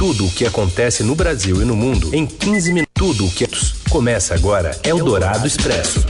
Tudo o que acontece no Brasil e no mundo em 15 minutos. Tudo o que começa agora é o Dourado Expresso.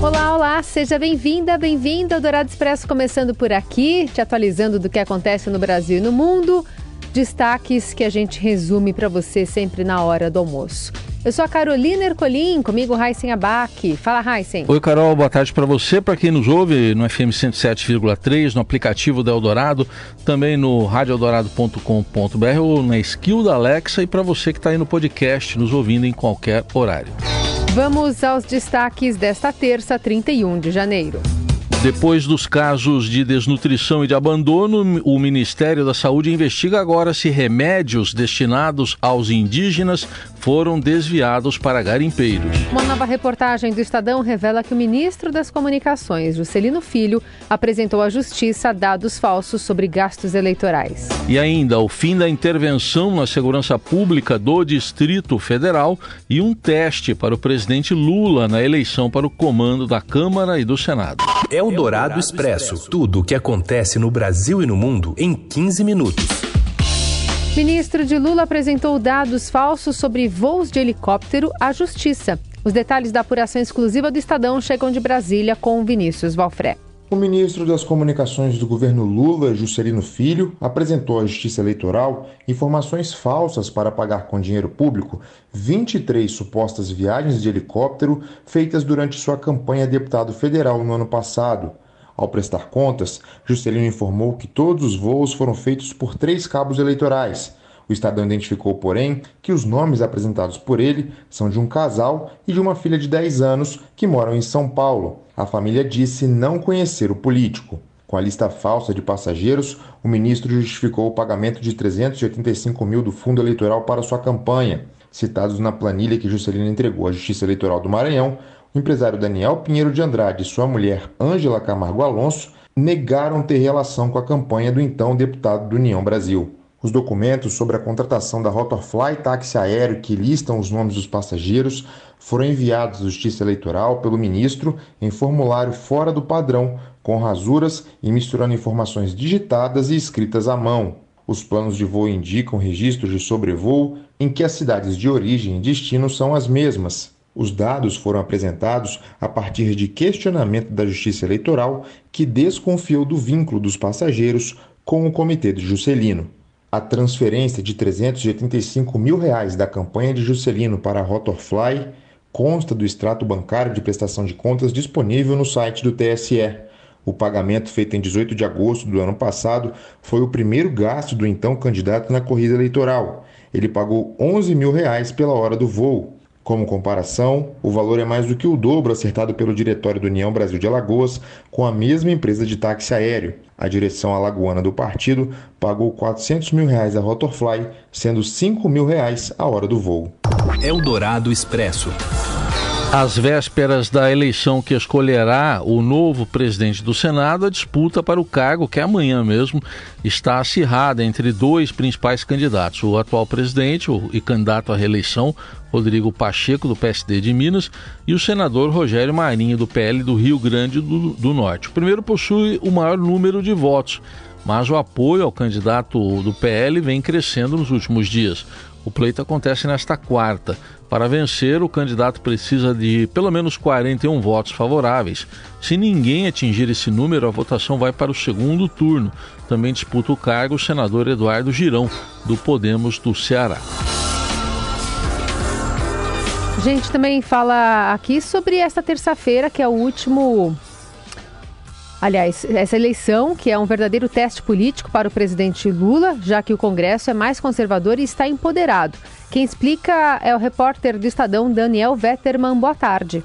Olá, olá, seja bem-vinda, bem-vindo ao Dourado Expresso, começando por aqui, te atualizando do que acontece no Brasil e no mundo. Destaques que a gente resume para você sempre na hora do almoço. Eu sou a Carolina Ercolim, comigo Raíssen Abac. Fala, Raíssen. Oi, Carol, boa tarde para você, para quem nos ouve no FM 107,3, no aplicativo da Eldorado, também no radioeldorado.com.br ou na skill da Alexa e para você que está aí no podcast, nos ouvindo em qualquer horário. Vamos aos destaques desta terça, 31 de janeiro. Depois dos casos de desnutrição e de abandono, o Ministério da Saúde investiga agora se remédios destinados aos indígenas foram desviados para garimpeiros. Uma nova reportagem do Estadão revela que o ministro das Comunicações, Juscelino Filho, apresentou à Justiça dados falsos sobre gastos eleitorais. E ainda o fim da intervenção na segurança pública do Distrito Federal e um teste para o presidente Lula na eleição para o comando da Câmara e do Senado. É o Dourado Expresso tudo o que acontece no Brasil e no mundo em 15 minutos. Ministro de Lula apresentou dados falsos sobre voos de helicóptero à Justiça. Os detalhes da apuração exclusiva do Estadão chegam de Brasília com Vinícius Valfré. O ministro das Comunicações do governo Lula, Juscelino Filho, apresentou à Justiça Eleitoral informações falsas para pagar com dinheiro público 23 supostas viagens de helicóptero feitas durante sua campanha a deputado federal no ano passado. Ao prestar contas, Juscelino informou que todos os voos foram feitos por três cabos eleitorais. O Estadão identificou, porém, que os nomes apresentados por ele são de um casal e de uma filha de 10 anos que moram em São Paulo. A família disse não conhecer o político. Com a lista falsa de passageiros, o ministro justificou o pagamento de 385 mil do fundo eleitoral para sua campanha. Citados na planilha que Juscelino entregou à Justiça Eleitoral do Maranhão, o empresário Daniel Pinheiro de Andrade e sua mulher Ângela Camargo Alonso negaram ter relação com a campanha do então deputado do União Brasil. Os documentos sobre a contratação da Rotorfly táxi aéreo que listam os nomes dos passageiros foram enviados à Justiça Eleitoral pelo ministro em formulário fora do padrão, com rasuras e misturando informações digitadas e escritas à mão. Os planos de voo indicam registros de sobrevoo em que as cidades de origem e destino são as mesmas. Os dados foram apresentados a partir de questionamento da Justiça Eleitoral, que desconfiou do vínculo dos passageiros com o Comitê de Juscelino. A transferência de 385 mil reais da campanha de Juscelino para a Rotorfly consta do extrato bancário de prestação de contas disponível no site do TSE. O pagamento feito em 18 de agosto do ano passado foi o primeiro gasto do então candidato na corrida eleitoral. Ele pagou 11 mil reais pela hora do voo. Como comparação, o valor é mais do que o dobro acertado pelo Diretório do União Brasil de Alagoas com a mesma empresa de táxi aéreo. A direção alagoana do partido pagou 400 mil reais a Rotorfly, sendo 5 mil reais a hora do voo. Eldorado Expresso. Às vésperas da eleição que escolherá o novo presidente do Senado, a disputa para o cargo, que é amanhã mesmo, está acirrada entre dois principais candidatos: o atual presidente e candidato à reeleição, Rodrigo Pacheco, do PSD de Minas, e o senador Rogério Marinho, do PL do Rio Grande do, do Norte. O primeiro possui o maior número de votos, mas o apoio ao candidato do PL vem crescendo nos últimos dias. O pleito acontece nesta quarta. Para vencer, o candidato precisa de pelo menos 41 votos favoráveis. Se ninguém atingir esse número, a votação vai para o segundo turno. Também disputa o cargo o senador Eduardo Girão, do Podemos do Ceará. A gente também fala aqui sobre esta terça-feira, que é o último Aliás, essa eleição, que é um verdadeiro teste político para o presidente Lula, já que o Congresso é mais conservador e está empoderado. Quem explica é o repórter do Estadão Daniel Vetterman. Boa tarde.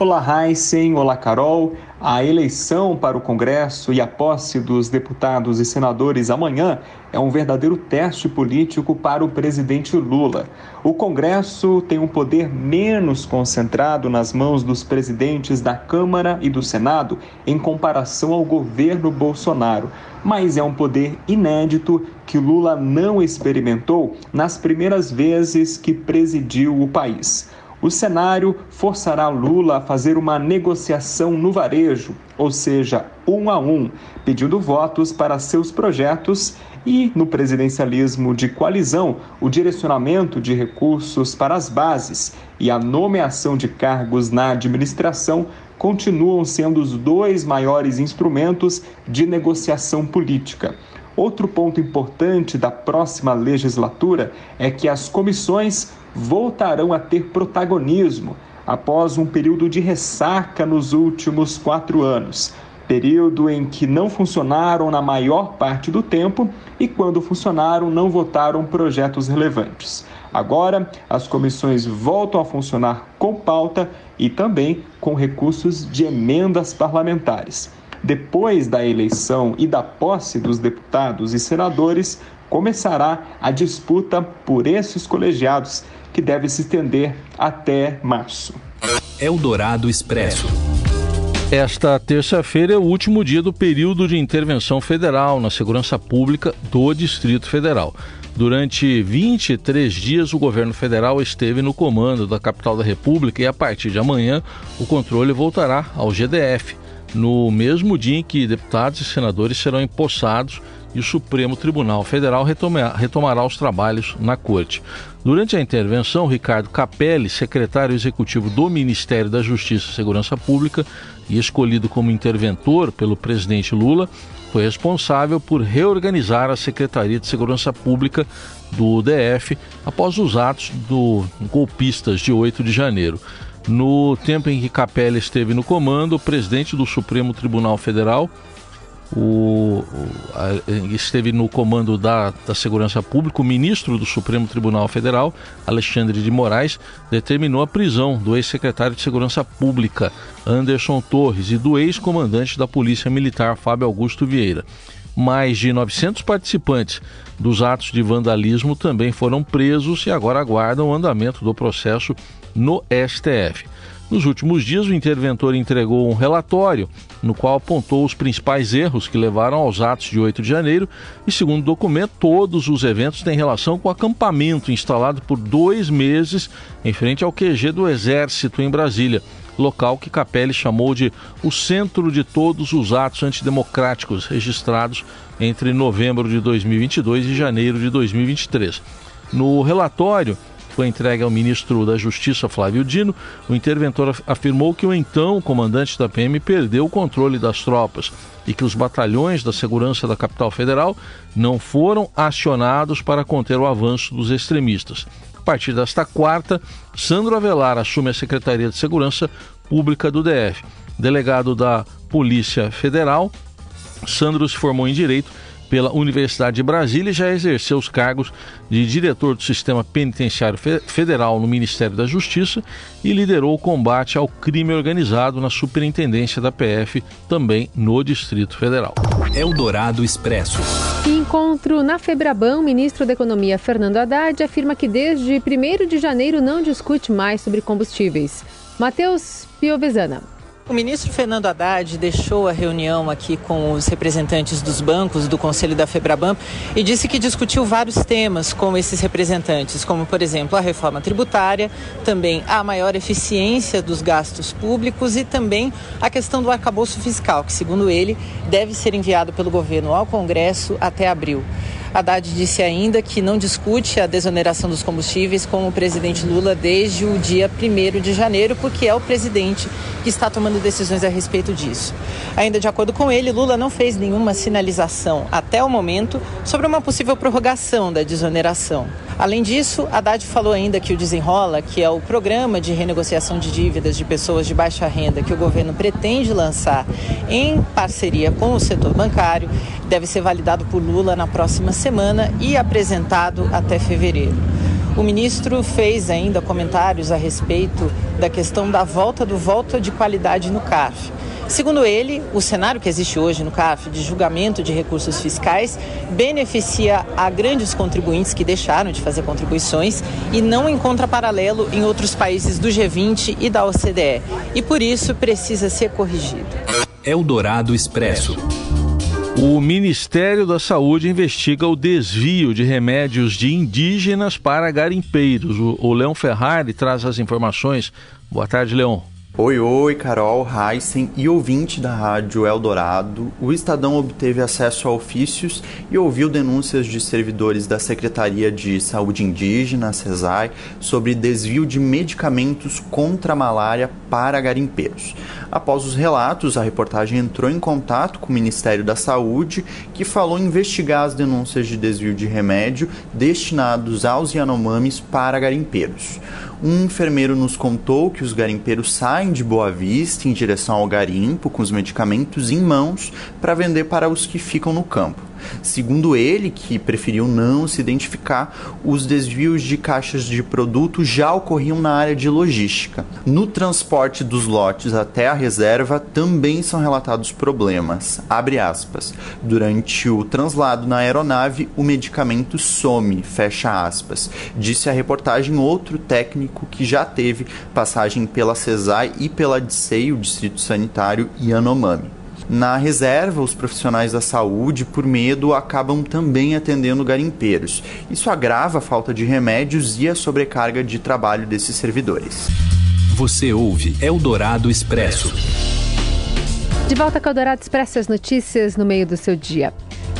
Olá, Heisen. Olá, Carol. A eleição para o Congresso e a posse dos deputados e senadores amanhã é um verdadeiro teste político para o presidente Lula. O Congresso tem um poder menos concentrado nas mãos dos presidentes da Câmara e do Senado em comparação ao governo Bolsonaro, mas é um poder inédito que Lula não experimentou nas primeiras vezes que presidiu o país. O cenário forçará Lula a fazer uma negociação no varejo, ou seja, um a um, pedindo votos para seus projetos e, no presidencialismo de coalizão, o direcionamento de recursos para as bases e a nomeação de cargos na administração continuam sendo os dois maiores instrumentos de negociação política. Outro ponto importante da próxima legislatura é que as comissões voltarão a ter protagonismo após um período de ressaca nos últimos quatro anos. Período em que não funcionaram na maior parte do tempo e, quando funcionaram, não votaram projetos relevantes. Agora, as comissões voltam a funcionar com pauta e também com recursos de emendas parlamentares. Depois da eleição e da posse dos deputados e senadores, começará a disputa por esses colegiados que deve se estender até março. Eldorado Expresso. Esta terça-feira é o último dia do período de intervenção federal na segurança pública do Distrito Federal. Durante 23 dias, o governo federal esteve no comando da capital da República e, a partir de amanhã, o controle voltará ao GDF, no mesmo dia em que deputados e senadores serão empossados e o Supremo Tribunal Federal retomará os trabalhos na Corte. Durante a intervenção, Ricardo Capelli, secretário executivo do Ministério da Justiça e Segurança Pública e escolhido como interventor pelo presidente Lula, foi responsável por reorganizar a Secretaria de Segurança Pública do DF após os atos do golpistas de 8 de janeiro. No tempo em que Capelli esteve no comando, o presidente do Supremo Tribunal Federal, o, a, esteve no comando da, da Segurança Pública, o ministro do Supremo Tribunal Federal, Alexandre de Moraes, determinou a prisão do ex-secretário de Segurança Pública, Anderson Torres, e do ex-comandante da Polícia Militar, Fábio Augusto Vieira. Mais de 900 participantes dos atos de vandalismo também foram presos e agora aguardam o andamento do processo no STF. Nos últimos dias, o interventor entregou um relatório no qual apontou os principais erros que levaram aos atos de 8 de janeiro e, segundo o documento, todos os eventos têm relação com o acampamento instalado por dois meses em frente ao QG do Exército em Brasília, local que Capelli chamou de o centro de todos os atos antidemocráticos registrados entre novembro de 2022 e janeiro de 2023. No relatório, foi entregue ao ministro da Justiça, Flávio Dino, o interventor afirmou que o então comandante da PM perdeu o controle das tropas e que os batalhões da segurança da capital federal não foram acionados para conter o avanço dos extremistas. A partir desta quarta, Sandro Avelar assume a Secretaria de Segurança Pública do DF. Delegado da Polícia Federal, Sandro se formou em Direito pela Universidade de Brasília e já exerceu os cargos de diretor do Sistema Penitenciário Federal no Ministério da Justiça e liderou o combate ao crime organizado na Superintendência da PF, também no Distrito Federal. Eldorado Expresso. Encontro na Febraban, o ministro da Economia Fernando Haddad afirma que desde 1 de janeiro não discute mais sobre combustíveis. Matheus Piovesana. O ministro Fernando Haddad deixou a reunião aqui com os representantes dos bancos do Conselho da Febraban e disse que discutiu vários temas com esses representantes, como, por exemplo, a reforma tributária, também a maior eficiência dos gastos públicos e também a questão do arcabouço fiscal, que, segundo ele, deve ser enviado pelo governo ao Congresso até abril. Haddad disse ainda que não discute a desoneração dos combustíveis com o presidente Lula desde o dia 1 de janeiro, porque é o presidente que está tomando decisões a respeito disso. Ainda de acordo com ele, Lula não fez nenhuma sinalização até o momento sobre uma possível prorrogação da desoneração. Além disso, Haddad falou ainda que o Desenrola, que é o programa de renegociação de dívidas de pessoas de baixa renda que o governo pretende lançar em parceria com o setor bancário, deve ser validado por Lula na próxima semana e apresentado até fevereiro. O ministro fez ainda comentários a respeito da questão da volta do voto de qualidade no CAF. Segundo ele, o cenário que existe hoje no CAF de julgamento de recursos fiscais beneficia a grandes contribuintes que deixaram de fazer contribuições e não encontra paralelo em outros países do G20 e da OCDE. E por isso precisa ser corrigido. Eldorado Expresso. O Ministério da Saúde investiga o desvio de remédios de indígenas para garimpeiros. O, Leão Ferrari traz as informações. Boa tarde, Leão. Oi, oi, Carol, Heisen e ouvinte da Rádio Eldorado. O Estadão obteve acesso a ofícios e ouviu denúncias de servidores da Secretaria de Saúde Indígena, CESAI, sobre desvio de medicamentos contra a malária para garimpeiros. Após os relatos, a reportagem entrou em contato com o Ministério da Saúde, que falou investigar as denúncias de desvio de remédio destinados aos Yanomamis para garimpeiros. Um enfermeiro nos contou que os garimpeiros saem de Boa Vista em direção ao garimpo com os medicamentos em mãos para vender para os que ficam no campo. Segundo ele, que preferiu não se identificar, os desvios de caixas de produto já ocorriam na área de logística. No transporte dos lotes até a reserva também são relatados problemas. Abre aspas. Durante o translado na aeronave, o medicamento some, fecha aspas. Disse a reportagem outro técnico que já teve passagem pela CESAI e pela DSEI, o Distrito Sanitário Yanomami. Na reserva, os profissionais da saúde, por medo, acabam também atendendo garimpeiros. Isso agrava a falta de remédios e a sobrecarga de trabalho desses servidores. Você ouve Eldorado Expresso. De volta com o Eldorado Expresso, as notícias no meio do seu dia.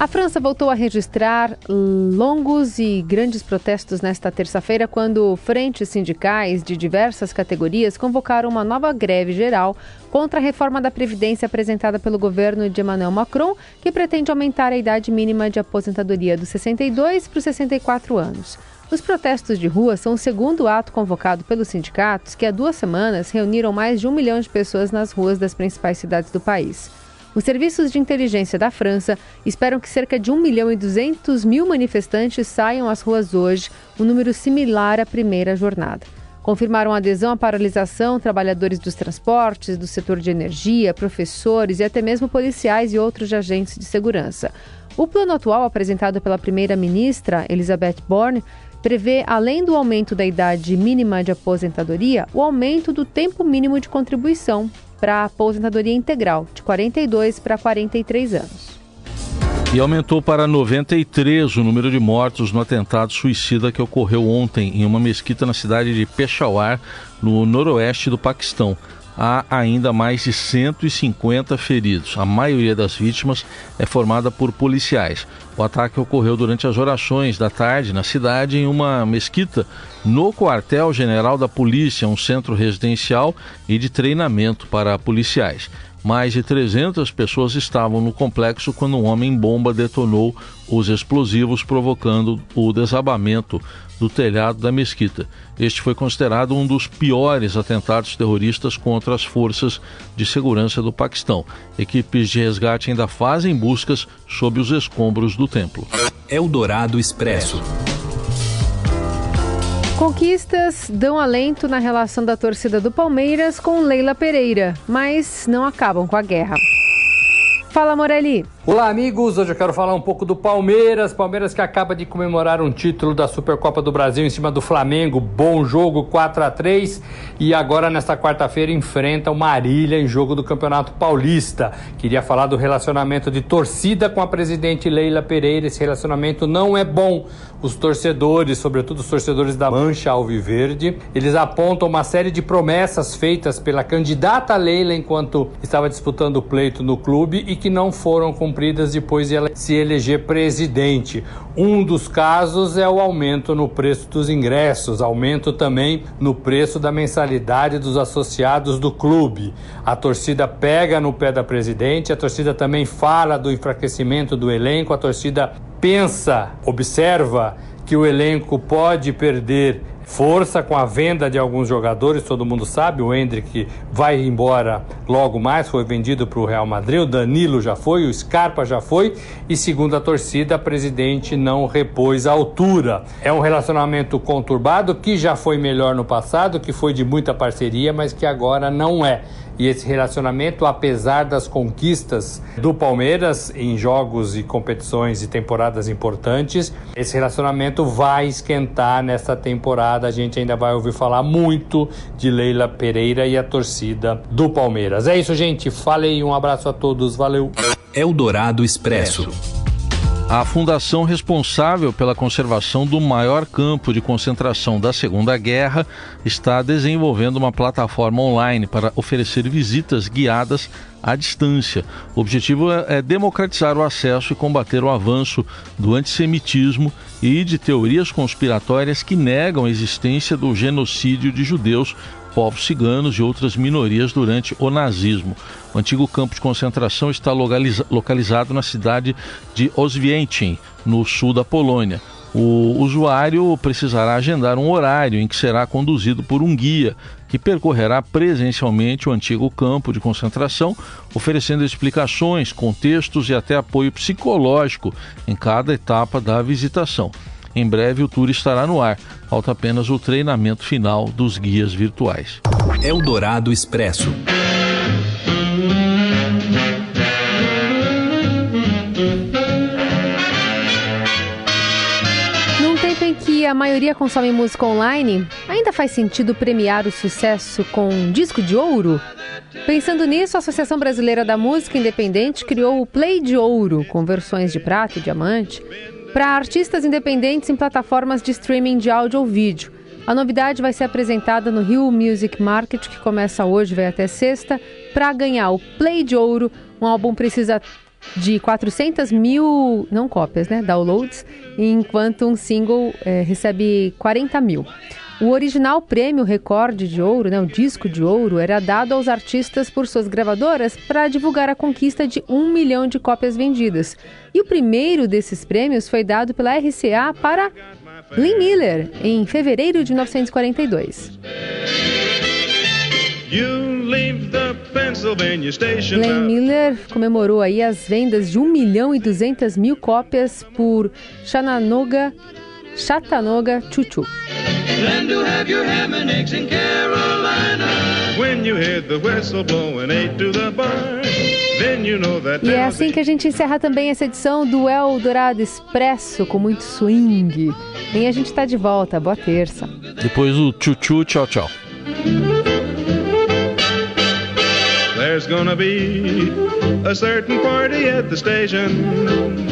A França voltou a registrar longos e grandes protestos nesta terça-feira, quando frentes sindicais de diversas categorias convocaram uma nova greve geral contra a reforma da Previdência apresentada pelo governo de Emmanuel Macron, que pretende aumentar a idade mínima de aposentadoria dos 62 para os 64 anos. Os protestos de rua são o segundo ato convocado pelos sindicatos, que há duas semanas reuniram mais de um milhão de pessoas nas ruas das principais cidades do país. Os serviços de inteligência da França esperam que cerca de 1 milhão e 200 mil manifestantes saiam às ruas hoje, um número similar à primeira jornada. Confirmaram adesão à paralisação trabalhadores dos transportes, do setor de energia, professores e até mesmo policiais e outros agentes de segurança. O plano atual, apresentado pela primeira-ministra Elizabeth Borne, prevê, além do aumento da idade mínima de aposentadoria, o aumento do tempo mínimo de contribuição para aposentadoria integral, de 42 para 43 anos. E aumentou para 93 o número de mortos no atentado suicida que ocorreu ontem em uma mesquita na cidade de Peshawar, no noroeste do Paquistão há ainda mais de 150 feridos. A maioria das vítimas é formada por policiais. O ataque ocorreu durante as orações da tarde na cidade, em uma mesquita, no quartel-general da polícia, um centro residencial e de treinamento para policiais. Mais de 300 pessoas estavam no complexo quando um homem-bomba detonou os explosivos, provocando o desabamento do telhado da mesquita. Este foi considerado um dos piores atentados terroristas contra as forças de segurança do Paquistão. Equipes de resgate ainda fazem buscas sob os escombros do templo. Eldorado Expresso. Conquistas dão alento na relação da torcida do Palmeiras com Leila Pereira, mas não acabam com a guerra. Fala, Morelli. Olá, amigos. Hoje eu quero falar um pouco do Palmeiras. Palmeiras que acaba de comemorar um título da Supercopa do Brasil em cima do Flamengo. Bom jogo, 4 a 3 E agora, nesta quarta-feira, enfrenta o Marília em jogo do Campeonato Paulista. Queria falar do relacionamento de torcida com a presidente Leila Pereira. Esse relacionamento não é bom. Os torcedores, sobretudo os torcedores da Mancha Alviverde, eles apontam uma série de promessas feitas pela candidata Leila enquanto estava disputando o pleito no clube e que não foram cumpridas depois de se eleger presidente. Um dos casos é o aumento no preço dos ingressos, aumento também no preço da mensalidade dos associados do clube. A torcida pega no pé da presidente, a torcida também fala do enfraquecimento do elenco, a torcida pensa, observa que o elenco pode perder força com a venda de alguns jogadores, todo mundo sabe, o Hendrick vai embora logo mais, foi vendido para o Real Madrid, o Danilo já foi, o Scarpa já foi, e segundo a torcida, a presidente não repôs a altura. É um relacionamento conturbado que já foi melhor no passado, que foi de muita parceria, mas que agora não é. E esse relacionamento, apesar das conquistas do Palmeiras em jogos e competições e temporadas importantes, esse relacionamento vai esquentar nessa temporada. A gente ainda vai ouvir falar muito de Leila Pereira e a torcida do Palmeiras. É isso, gente. Falei, um abraço a todos. Valeu. Eldorado Expresso. A fundação responsável pela conservação do maior campo de concentração da Segunda Guerra está desenvolvendo uma plataforma online para oferecer visitas guiadas à distância. O objetivo é, é democratizar o acesso e combater o avanço do antissemitismo e de teorias conspiratórias que negam a existência do genocídio de judeus povos ciganos e outras minorias durante o nazismo. O antigo campo de concentração está localizado na cidade de Oswiecim, no sul da Polônia. O usuário precisará agendar um horário em que será conduzido por um guia que percorrerá presencialmente o antigo campo de concentração, oferecendo explicações, contextos e até apoio psicológico em cada etapa da visitação. Em breve o tour estará no ar. Falta apenas o treinamento final dos guias virtuais. Eldorado Expresso. Num tempo em que a maioria consome música online, ainda faz sentido premiar o sucesso com um disco de ouro? Pensando nisso, a Associação Brasileira da Música Independente criou o Play de Ouro, com versões de prata e diamante, para artistas independentes em plataformas de streaming de áudio ou vídeo. A novidade vai ser apresentada no Rio Music Market, que começa hoje vai até sexta. Para ganhar o Play de Ouro, um álbum precisa de 400 mil, não cópias, né, downloads, enquanto um single é, recebe 40 mil. O original prêmio recorde de ouro, né, o disco de ouro, era dado aos artistas por suas gravadoras para divulgar a conquista de um milhão de cópias vendidas. E o primeiro desses prêmios foi dado pela RCA para Glenn Miller, em fevereiro de 1942. Glenn Miller comemorou aí as vendas de 1 milhão e 200 mil cópias por Chattanooga, Chattanooga Chuchu. Than to have your ham and eggs in Carolina. When you hear the whistle blowing eight to the bar. E é assim que a gente encerra também essa edição do El Dourado Expresso com muito swing. E a gente está de volta. Boa terça. Depois o tchu-tchu, tchau, tchau. There's gonna be a certain party at the station.